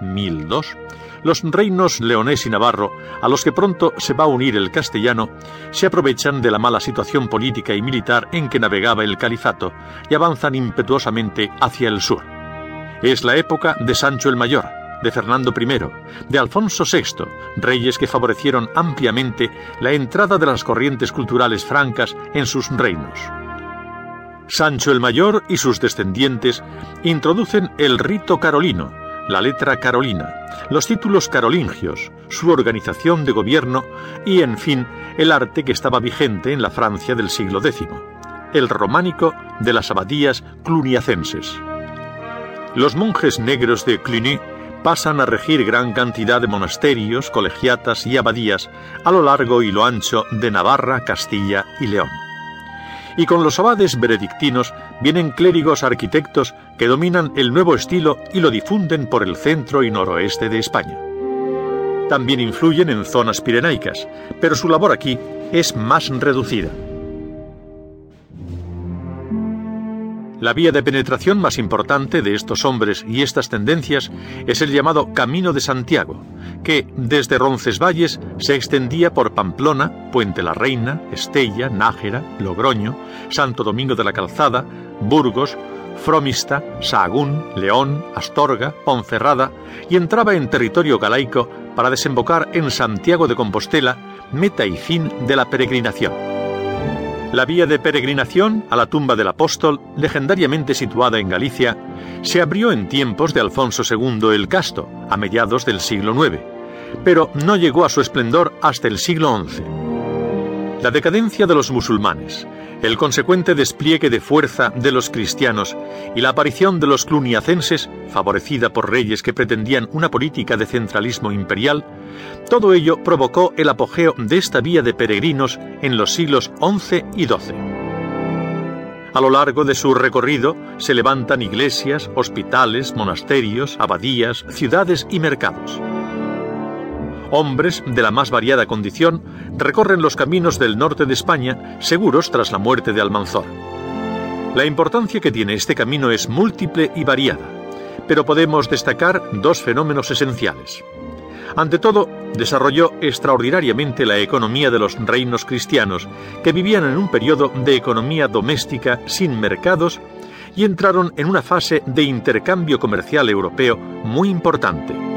1002, los reinos leonés y navarro, a los que pronto se va a unir el castellano, se aprovechan de la mala situación política y militar en que navegaba el califato y avanzan impetuosamente hacia el sur. Es la época de Sancho el Mayor, de Fernando I, de Alfonso VI, reyes que favorecieron ampliamente la entrada de las corrientes culturales francas en sus reinos. Sancho el Mayor y sus descendientes introducen el rito carolino, la letra carolina, los títulos carolingios, su organización de gobierno y, en fin, el arte que estaba vigente en la Francia del siglo X, el románico de las abadías cluniacenses. Los monjes negros de Cluny pasan a regir gran cantidad de monasterios, colegiatas y abadías a lo largo y lo ancho de Navarra, Castilla y León y con los abades benedictinos vienen clérigos arquitectos que dominan el nuevo estilo y lo difunden por el centro y noroeste de España. También influyen en zonas pirenaicas, pero su labor aquí es más reducida. La vía de penetración más importante de estos hombres y estas tendencias es el llamado Camino de Santiago, que desde Roncesvalles se extendía por Pamplona, Puente la Reina, Estella, Nájera, Logroño, Santo Domingo de la Calzada, Burgos, Fromista, Sahagún, León, Astorga, Ponferrada y entraba en territorio galaico para desembocar en Santiago de Compostela, meta y fin de la peregrinación. La vía de peregrinación a la tumba del apóstol, legendariamente situada en Galicia, se abrió en tiempos de Alfonso II el Casto, a mediados del siglo IX, pero no llegó a su esplendor hasta el siglo XI. La decadencia de los musulmanes, el consecuente despliegue de fuerza de los cristianos y la aparición de los cluniacenses, favorecida por reyes que pretendían una política de centralismo imperial, todo ello provocó el apogeo de esta vía de peregrinos en los siglos XI y XII. A lo largo de su recorrido se levantan iglesias, hospitales, monasterios, abadías, ciudades y mercados hombres de la más variada condición recorren los caminos del norte de España seguros tras la muerte de Almanzor. La importancia que tiene este camino es múltiple y variada, pero podemos destacar dos fenómenos esenciales. Ante todo, desarrolló extraordinariamente la economía de los reinos cristianos, que vivían en un periodo de economía doméstica sin mercados y entraron en una fase de intercambio comercial europeo muy importante.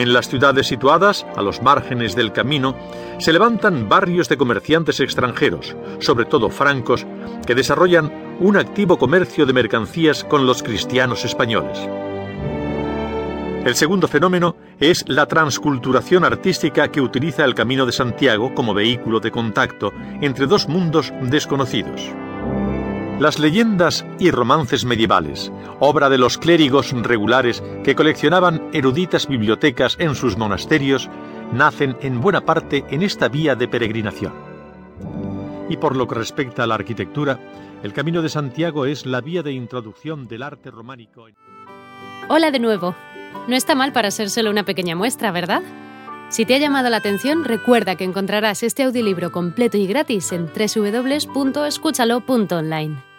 En las ciudades situadas, a los márgenes del camino, se levantan barrios de comerciantes extranjeros, sobre todo francos, que desarrollan un activo comercio de mercancías con los cristianos españoles. El segundo fenómeno es la transculturación artística que utiliza el Camino de Santiago como vehículo de contacto entre dos mundos desconocidos. Las leyendas y romances medievales, obra de los clérigos regulares que coleccionaban eruditas bibliotecas en sus monasterios, nacen en buena parte en esta vía de peregrinación. Y por lo que respecta a la arquitectura, el Camino de Santiago es la vía de introducción del arte románico. Hola de nuevo. No está mal para ser solo una pequeña muestra, ¿verdad? Si te ha llamado la atención, recuerda que encontrarás este audiolibro completo y gratis en www.escúchalo.online.